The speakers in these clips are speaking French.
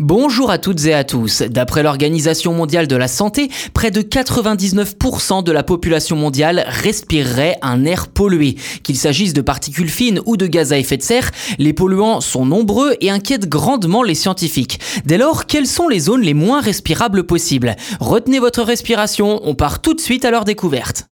Bonjour à toutes et à tous. D'après l'Organisation mondiale de la santé, près de 99% de la population mondiale respirerait un air pollué. Qu'il s'agisse de particules fines ou de gaz à effet de serre, les polluants sont nombreux et inquiètent grandement les scientifiques. Dès lors, quelles sont les zones les moins respirables possibles? Retenez votre respiration, on part tout de suite à leur découverte.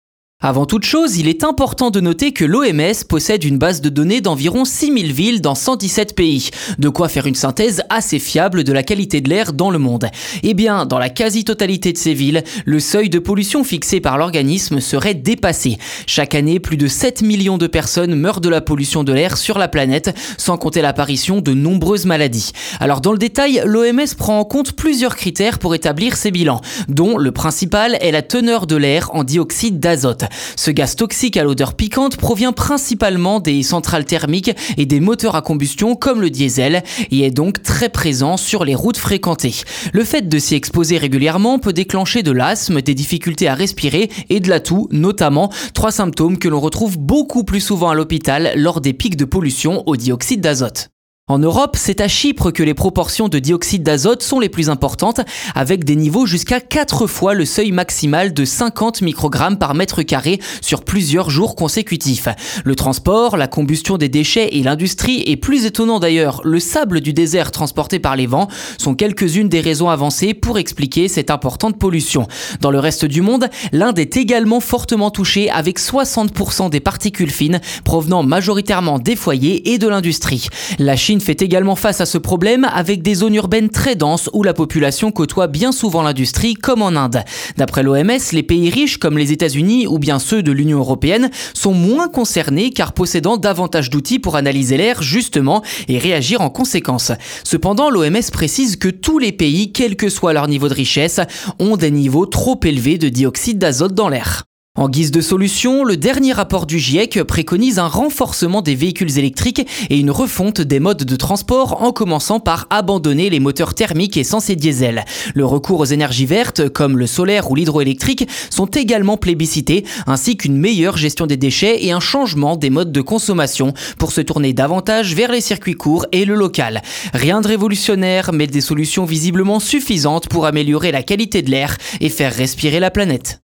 Avant toute chose, il est important de noter que l'OMS possède une base de données d'environ 6000 villes dans 117 pays, de quoi faire une synthèse assez fiable de la qualité de l'air dans le monde. Eh bien, dans la quasi-totalité de ces villes, le seuil de pollution fixé par l'organisme serait dépassé. Chaque année, plus de 7 millions de personnes meurent de la pollution de l'air sur la planète, sans compter l'apparition de nombreuses maladies. Alors dans le détail, l'OMS prend en compte plusieurs critères pour établir ces bilans, dont le principal est la teneur de l'air en dioxyde d'azote. Ce gaz toxique à l'odeur piquante provient principalement des centrales thermiques et des moteurs à combustion comme le diesel et est donc très présent sur les routes fréquentées. Le fait de s'y exposer régulièrement peut déclencher de l'asthme, des difficultés à respirer et de la toux notamment, trois symptômes que l'on retrouve beaucoup plus souvent à l'hôpital lors des pics de pollution au dioxyde d'azote. En Europe, c'est à Chypre que les proportions de dioxyde d'azote sont les plus importantes, avec des niveaux jusqu'à 4 fois le seuil maximal de 50 microgrammes par mètre carré sur plusieurs jours consécutifs. Le transport, la combustion des déchets et l'industrie, et plus étonnant d'ailleurs, le sable du désert transporté par les vents, sont quelques-unes des raisons avancées pour expliquer cette importante pollution. Dans le reste du monde, l'Inde est également fortement touchée avec 60% des particules fines provenant majoritairement des foyers et de l'industrie. La Chine fait également face à ce problème avec des zones urbaines très denses où la population côtoie bien souvent l'industrie comme en Inde. D'après l'OMS, les pays riches comme les États-Unis ou bien ceux de l'Union européenne sont moins concernés car possédant davantage d'outils pour analyser l'air justement et réagir en conséquence. Cependant, l'OMS précise que tous les pays, quel que soit leur niveau de richesse, ont des niveaux trop élevés de dioxyde d'azote dans l'air. En guise de solution, le dernier rapport du GIEC préconise un renforcement des véhicules électriques et une refonte des modes de transport en commençant par abandonner les moteurs thermiques et diesel. Le recours aux énergies vertes comme le solaire ou l'hydroélectrique sont également plébiscités ainsi qu'une meilleure gestion des déchets et un changement des modes de consommation pour se tourner davantage vers les circuits courts et le local. Rien de révolutionnaire mais des solutions visiblement suffisantes pour améliorer la qualité de l'air et faire respirer la planète.